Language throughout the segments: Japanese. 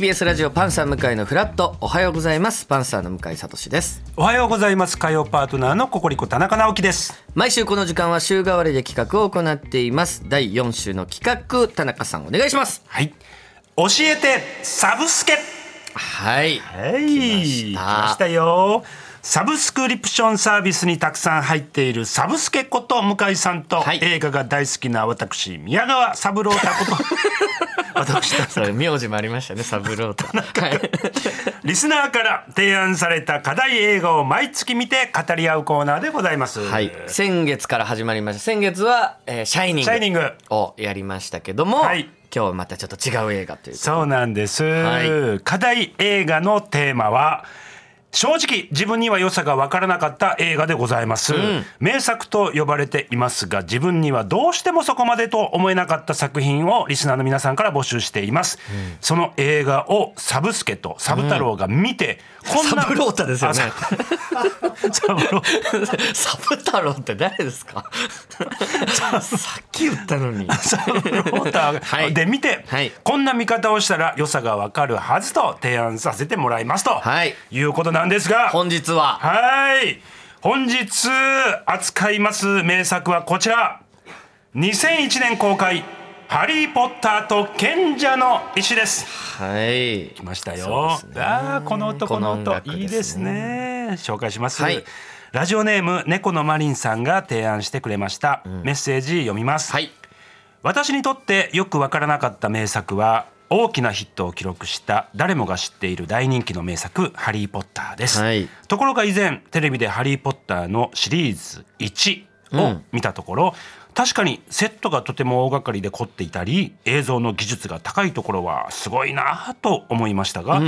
TBS ラジオパンサー向井のフラット。おはようございます。パンサーの向井聡です。おはようございます。火曜パートナーのココリコ田中直樹です。毎週この時間は週替わりで企画を行っています。第4週の企画田中さんお願いします。はい。教えてサブスケ。はい。はい。来ました。来ましたよ。サブスクリプションサービスにたくさん入っているサブスケこと向井さんと、はい。映画が大好きな私宮川三郎太こと私とそれ名字もありましたね。サブロータはい。リスナーから提案された課題映画を毎月見て語り合うコーナーでございます。はい、先月から始まりました。先月は、えーシャイニングシャイニングをやりましたけども、はい。今日はまたちょっと違う映画というそうなんです、はい。課題映画のテーマは正直自分には良さが分からなかった映画でございます、名作と呼ばれていますが自分にはどうしてもそこまでと思えなかった作品をリスナーの皆さんから募集しています、その映画をサブスケとサブ太郎が見て、こんなサブロータですよね。あ サブ サブ太郎って誰ですか？さっき言ったのに。サブロータで見て、はい。こんな見方をしたら良さがわかるはずと提案させてもらいますと、はい。い、うことなんですが。本日は。はい。本日扱います名作はこちら。2001年公開「ハリー・ポッターと賢者の石」です。はい。来ましたそよ、ね。ああこの男のこの音いいですね。紹介します、はい。ラジオネーム猫のマリンさんが提案してくれました、メッセージ読みます、はい。私にとってよくわからなかった名作は大きなヒットを記録した誰もが知っている大人気の名作「ハリー・ポッター」です、はい。ところが以前テレビで「ハリー・ポッター」のシリーズ1を見たところ、確かにセットがとても大掛かりで凝っていたり映像の技術が高いところはすごいなと思いましたが、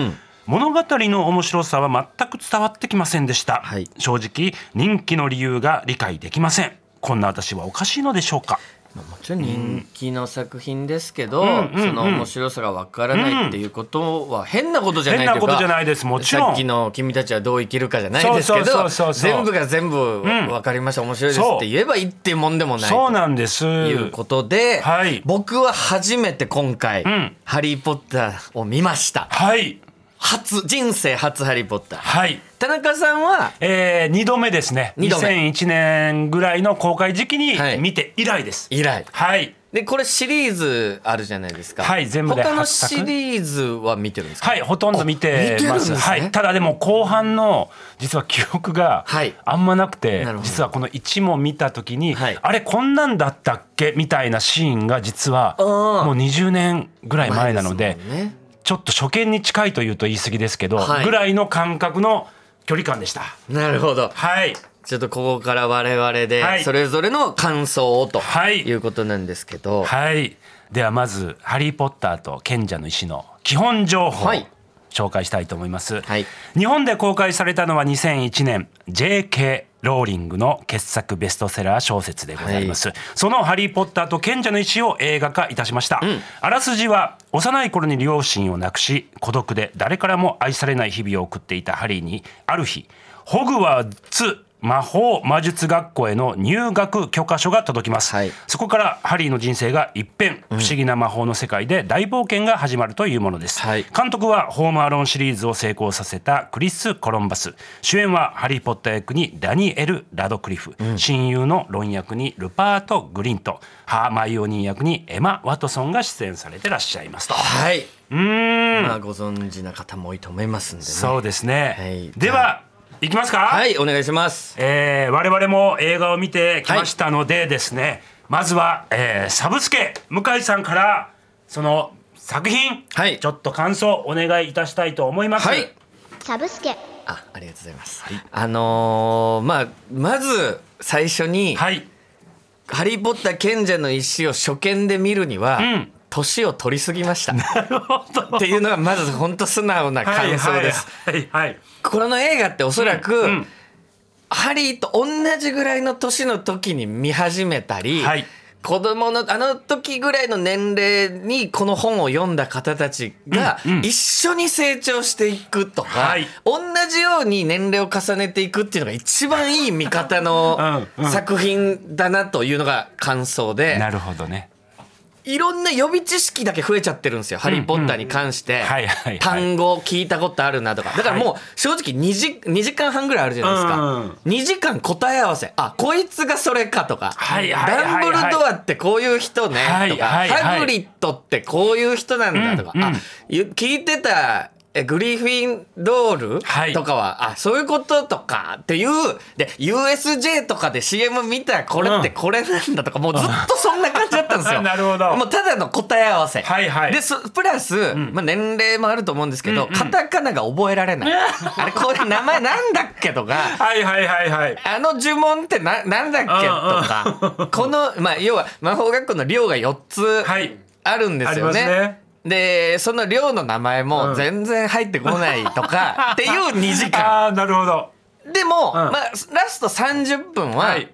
物語の面白さは全く伝わってきませんでした、はい。正直人気の理由が理解できません。こんな私はおかしいのでしょうか。まあもちろん人気の作品ですけど、んうんその面白さがわからないっていうことは変なことじゃないというか変なことじゃないですもちろん。さっきの「君たちはどう生きるか」じゃないですけど全部が全部わかりました、面白いですって言えばいいっていうもんでもないそうとなんです。いうことで、はい。僕は初めて今回、ん。ハリー・ポッター」を見ました。はい初人生初ハリー・ポッター。はい。田中さんは？えー、2度目ですね。二度目。2001年ぐらいの公開時期にはい。見て以来です。以来。はい。でこれシリーズあるじゃないですか。はい全部で他のシリーズは見てるんですか？はいほとんど見てます。ですね。はい。ただでも後半の実は記憶がはい。あんまなくて、なるほど。実はこの1も見た時に、はい。あれこんなんだったっけ？みたいなシーンが実はもう20年ぐらい前なので前すもんねちょっと初見に近いというと言い過ぎですけど、はい。ぐらいの感覚の距離感でした。なるほど。はい。ちょっとここから我々ではい。それぞれの感想をとはい。いうことなんですけど、はい。ではまず「ハリー・ポッターと賢者の石」の基本情報をはい。紹介したいと思います、はい。日本で公開されたのは2001年 J.K. ローリングの傑作ベストセラー小説でございます、その「ハリー・ポッターと賢者の石」を映画化いたしました、あらすじは幼い頃に両親を亡くし孤独で誰からも愛されない日々を送っていたハリーにある日ホグワーツ魔法魔術学校への入学許可書が届きます、はい。そこからハリーの人生が一変。不思議な魔法の世界で大冒険が始まるというものです、はい。監督はホームアローンシリーズを成功させたクリス・コロンバス。主演はハリー・ポッター役にダニエル・ラドクリフ、親友のロン役にルパート・グリント。ハーマイオニー役にエマ・ワトソンが出演されてらっしゃいますと。はい、うーん。まあご存知な方も多いと思いますんでね。そうですね、はい。ではいきますか？はいお願いします。えー我々も映画を見てきましたのでですね、まずは、えーサブスケ向井さんからその作品、はい。ちょっと感想お願いいたしたいと思います。はい。サブスケ。あありがとうございます、あのーまあまず最初に、はい。ハリー・ポッター賢者の石を初見で見るには、ん年を取りすぎました。っていうのがまず本当素直な感想です、はいはいはい。この映画っておそらく、うんうん。ハリーと同じぐらいの年の時に見始めたり、はい。子供のあの時ぐらいの年齢にこの本を読んだ方たちがうんうん。一緒に成長していくとか、はい。同じように年齢を重ねていくっていうのが一番いい見方のうんうん。作品だなというのが感想で、なるほどね。いろんな予備知識だけ増えちゃってるんですよ「ハリー・ポッター」に関して。はいはいはい。単語聞いたことあるなとか。だからもう正直2時 ,2 時間半ぐらいあるじゃないですか、うん2時間答え合わせ。あこいつがそれかとか、はいはいはいはい。ダンブルドアってこういう人ね。はいとか、はいはい。ハグリッドってこういう人なんだとか、あゆ聞いてたえグリフィンドール？はいとかは、あそういうこととかっていうで USJ とかで CM 見たらこれってこれなんだとか、もうずっとそんな感じだったんですよ。なるほどもうただの答え合わせ。はいはいでそプラス、まあ、年齢もあると思うんですけど、カタカナが覚えられない。あれこれ名前なんだっけとか。はいはいはいはい。あの呪文ってななんだっけとかこの、まあ、要は魔法学校の寮が4つはいあるんですよね。ありますねでその寮の名前も全然入ってこないとか、っていう2時間。ああなるほど。でも、んまあ、ラスト30分は、はい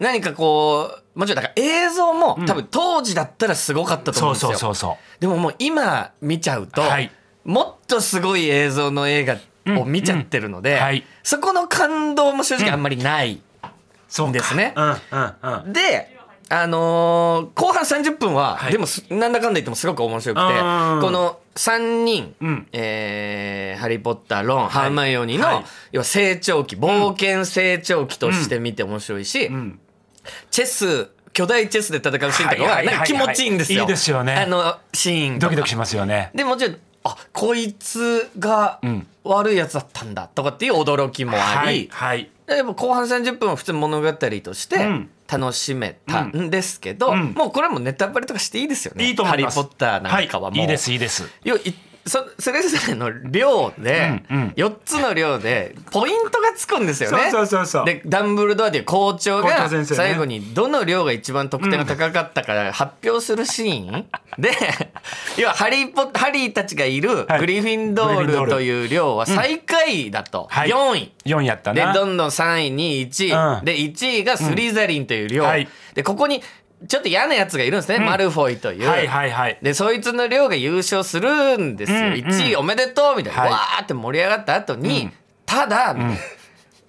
何かこうもちろんだから映像も、多分当時だったらすごかったと思そううんですよ。そうそうそでももう今見ちゃうと、はいもっとすごい映像の映画を見ちゃってるので、うんはいそこの感動も正直あんまりない。う。そうかですねうんうんうん。であのー後半30分は、はい。でもすなんだかんだ言ってもすごく面白くてうん。この3人、うん。えーハリー・ポッターロン、ハーマイオニーの、はい。要は成長期冒険成長期として見て面白いし、ん。チェス巨大チェスで戦うシーンとかははいはいはいはい。なんか気持ちいいんですよ。いいですよね。あのシーンドキドキしますよね。でもちろんあこいつがん。悪いやつだったんだとかっていう驚きもあはいり、はい。でも後半30分は普通に物語としてうん楽しめたんですけど、うんもうこれはもうネタバレとかしていいですよね。いいと思います。ハリー・ポッターなんかはもう、い、いいですいいです。いそそれぞれの量で、うんうん。4つの量でポイントがつくんですよね。そうそうそうでダンブルドアでいう校長校が最後にどの量が一番得点が高かったか発表するシーン、で 要はハリーポハリーたちがいるはい。グリフィンドールという量は最下位だと、はい。4位。四やったな。でどんどん3位2位1位、うん。で1位がスリザリンという量、うん。はい。でここにちょっと嫌なやつがいるんですね、マルフォイという、はいはいはい。でそいつの量が優勝するんですよ、うん1位おめでとうみたいな、はい。わーって盛り上がった後に、うん。ただ、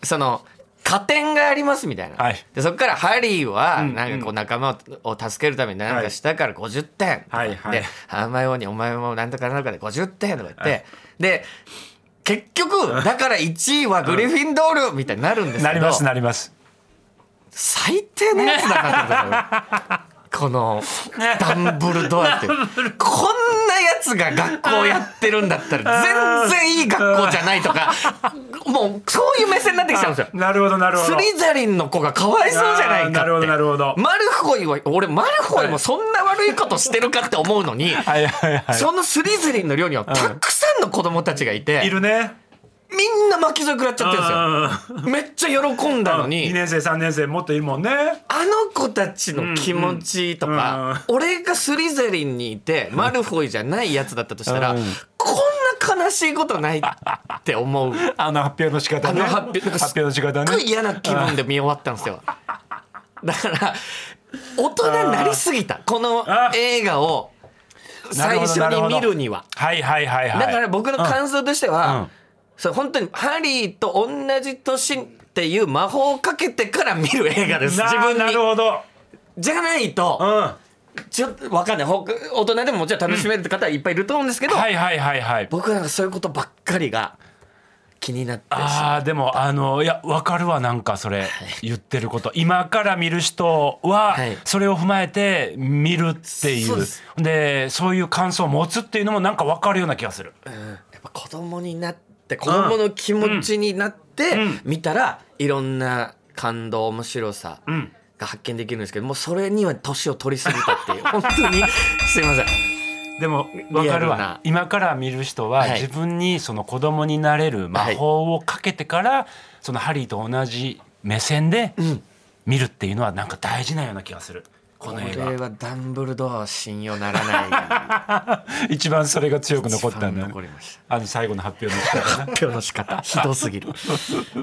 その加点がありますみたいな、はい。でそこからハリーはうんなんかこう仲間をを助けるために何かしたから50点、はいはい。でハーマイオニーお前もなんとかなんとかで50点とか言って、で結局だから1位はグリフィンドールみたいになるんですけど、なりますなります。最低のやつだなこのダンブルドアってこんなやつが学校やってるんだったら全然いい学校じゃないとかもうそういう目線になってきちゃうんですよ。なるほどなるほど。スリザリンの子がかわいそうじゃないかってなるほどなるほどマルフォイは俺マルフォイもそんな悪いことしてるかって思うのに、はい。そのスリザリンの寮にはたくさんの子供たちがいて、いるね。みんな巻き添え食らっちゃってるんですよ。めっちゃ喜んだのに2年生3年生もっといるもんね。あの子たちの気持ちとか、俺がスリザリンにいてマルフォイじゃないやつだったとしたら、うんこんな悲しいことないって思う。あの発表の仕方ね。あの発表発表の仕方ね。すっごい嫌な気分で見終わったんですよ。だから大人になりすぎたこの映画を最初に見るには。はいはいはいはい。だから僕の感想としては、うんそう本当にハリーと同じ年っていう魔法をかけてから見る映画ですな自分に。なるほど。じゃないと、うん。はちょっとわかんない。ほ大人でももちろん楽しめるって方はいっぱいいると思うんですけど、いはいはいはい。僕なんかそういうことばっかりが気になってああでもあのいやわかるわなんかそれ言ってること。今から見る人ははい。それを踏まえて見るっていう。そうでそういう感想を持つっていうのもなんかわかるような気がする。やっぱ子供になって子供の気持ちになってうん。見たらいろんな感動面白さうん。が発見できるんですけどもうそれには年を取りすぎたっていう。本当にすいません。でも分かるわ。今から見る人ははい。自分にその子供になれる魔法をかけてからそのハリーと同じ目線で見るっていうのはなんか大事なような気がするこの映これ画はダンブルドアは信用ならない。一番それが強く残ったんだね残りました。あの最後の発表の仕方。な発表の仕方ひどすぎる。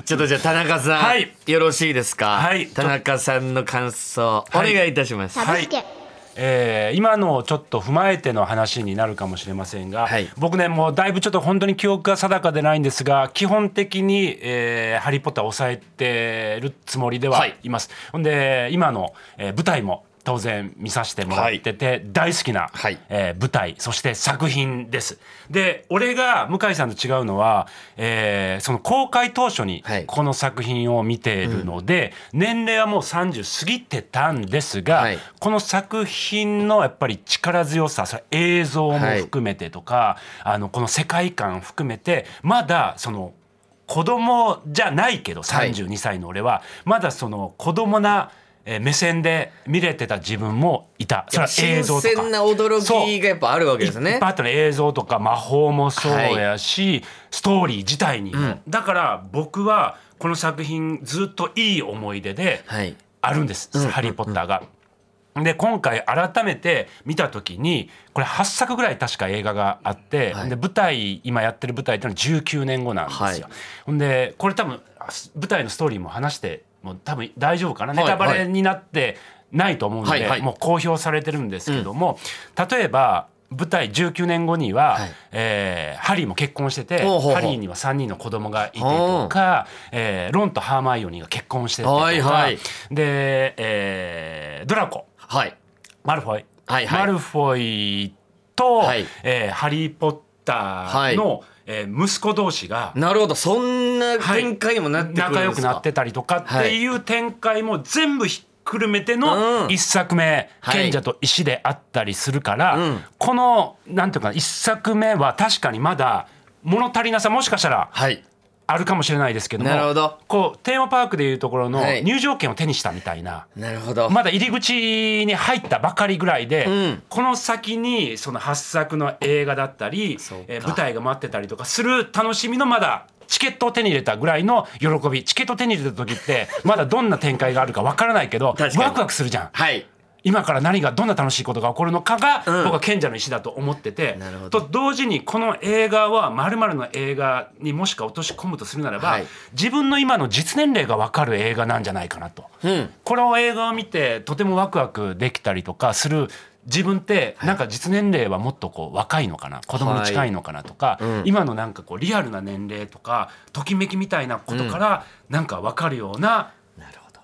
ちょっとじゃあ田中さん、はい。よろしいですか、はい。田中さんの感想、はい。お願いいたします、はい。えー今のをちょっと踏まえての話になるかもしれませんが、はい。僕ねもうだいぶちょっと本当に記憶が定かでないんですが基本的に、えーハリー・ポッター」を抑えてるつもりでははいい。ます。ほんで今の、えー舞台も当然見させてもらってて、大好きな、はい。えー舞台そして作品です。で俺が向井さんと違うのは、えーその公開当初にはい。この作品を見ているので、年齢はもう30過ぎてたんですが、はい。この作品のやっぱり力強さそれ映像も含めてとか、あのこの世界観含めてまだその子供じゃないけどはい。32歳の俺は、まだその子供なえー目線で見れてた自分もいた。それは映新像とか。鮮な驚きがやっぱあるわけですね。いっぱいあったね映像とか魔法もそうやし、ストーリー自体にも、だから僕はこの作品ずっといい思い出ではい。あるんです「ハリー・ポッター」が。で今回改めて見た時にこれ8作ぐらい確か映画があって、はい。で舞台今やってる舞台っていうのは19年後なんですよ。はい。ほんでこれ多分舞台のストーリーも話してもう多分大丈夫かな、はいネタバレになってないと思うんで、はいはい。もう公表されてるんですけども、例えば舞台19年後には、はい。えーハリーも結婚しててハリーには3人の子供がいてとか、えーロンとハーマイオニーが結婚しててとか、はいはい。で、えードラコ。はい。マルフォイ、はいはい。マルフォイと、はい。えーハリー・ポッターの、えー息子同士がなるほど。そんな展開にもなってくるんですか、仲良くなってたりとかっていう展開も全部ひっくるめてのうん。一作目「はい。賢者と石」であったりするから、うん。このなんていうか一作目は確かにまだ物足りなさもしかしたらはいあるかもしれないですけどもなるほど。こうテーマパークでいうところのはい。入場券を手にしたみたいな。なるほど、まだ入り口に入ったばかりぐらいで、うん。この先にその8作の映画だったりそうか、えー舞台が待ってたりとかする楽しみのまだチケットを手に入れたぐらいの喜びチケットを手に入れた時ってまだどんな展開があるかわからないけど 確かに。ワクワクするじゃん。はい今から何がどんな楽しいことが起こるのかが、うん。僕は賢者の石だと思っててなるほど。と同時にこの映画は〇〇の映画にもしか落とし込むとするならば、はい。自分の今の実年齢が分かる映画なんじゃないかなと。うん。この映画を見てとてもワクワクできたりとかする自分ってなんか実年齢はもっとこう若いのかな子供に近いのかなとか、うん。今のなんかこうリアルな年齢とかときめきみたいなことからなんか分かるような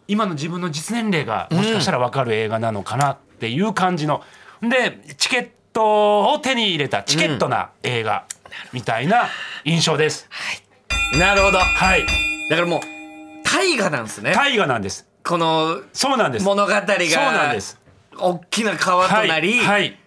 今の自分の実年齢がもしかしたら分かる映画なのかなっていう感じの。でチケットを手に入れたチケットな映画みたいな印象です。なるほど。はい、だからもう大河なんですね。大河なんです。このそうなんです。物語がそうなんです。大きな川となり、はい、はい。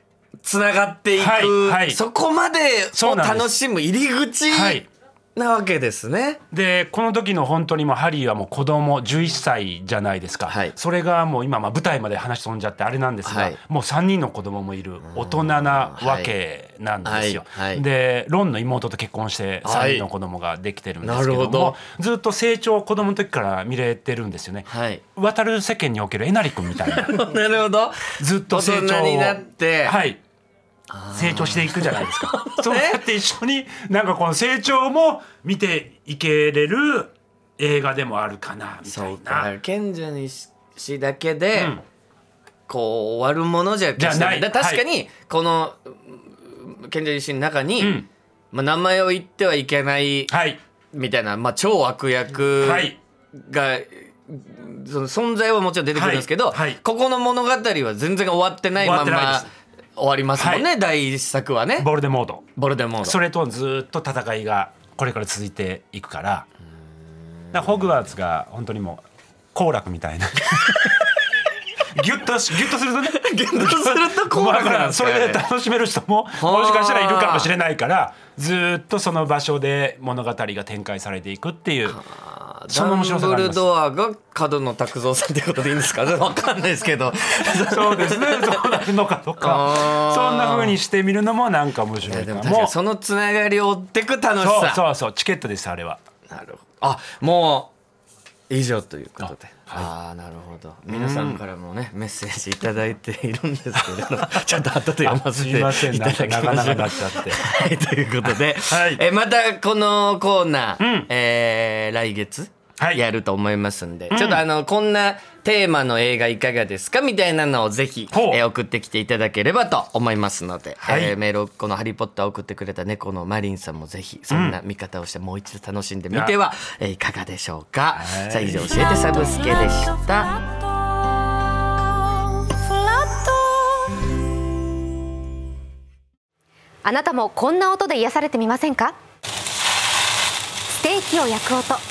つながっていく、はい。はい。そこまでを楽しむ入り口はいなわけですね。でこの時の本当にもうハリーはもう子供11歳じゃないですか、はい。それがもう今まあ舞台まで話飛んじゃってあれなんですが、はい。もう3人の子供もいる大人なわけなんですよ。はい。はい。でロンの妹と結婚してはい。3人の子供ができてるんですけども、なるほど。ずっと成長を子供の時から見れてるんですよね。はい。渡る世間におけるえなり君みたいな。なるほど。ずっと成長を大人になって。はい成長していくじゃないですか。そうやって一緒になんかこの成長も見ていけれる映画でもあるかなみたそういなか。賢者にしだけで、うん。こう終わるものじゃ決してじゃない。だ確かにこのうん賢者にしの中に、うん。まあ、名前を言ってはいけないはい。みたいな、まあ、超悪役はい。が、その存在はもちろん出てくるんですけど、はい。はい。ここの物語は全然終わってないまんま終わりますもんね、は第一作はね。ボルデモードボルデモードそれとずっと戦いがこれから続いていくから。だからホグワーツが本当にもう好楽みたいな。ギュッとしギュッとするとね。ギュッとすると好楽なんですそかね。れで楽しめる人ももしかしたらいるかもしれないからずっとその場所で物語が展開されていくっていうそのダンブルドアが角野拓三さんってことでいいんですか？わかんないですけど。そうですね。そうなるのかとか。そんな風にしてみるのもなんか面い白いかも。やでも確かにそのつながりを追ってく楽しそうさそうそう。チケットですあれは。なるほど。あもう以上ということで。あ、あーなるほど。皆さんからもねメッセージいただいているんですけれど ちょっと後で読ませてすいません。いただきましょう長々なっちゃって。はいということで、はい。えまたこのコーナー、うん。えー来月はいやると思いますんで、ちょっとあのこんなテーマの映画いかがですかみたいなのをぜひ、えー送ってきていただければと思いますので、はい。えーメールをこの「ハリー・ポッター」を送ってくれた猫のマリンさんもぜひそんな見方をしてもう一度楽しんでみては、えーいかがでしょうか、はい。さあ以上教えてサブスケでした。あなたもこんな音で癒されてみませんか？ステーキを焼く音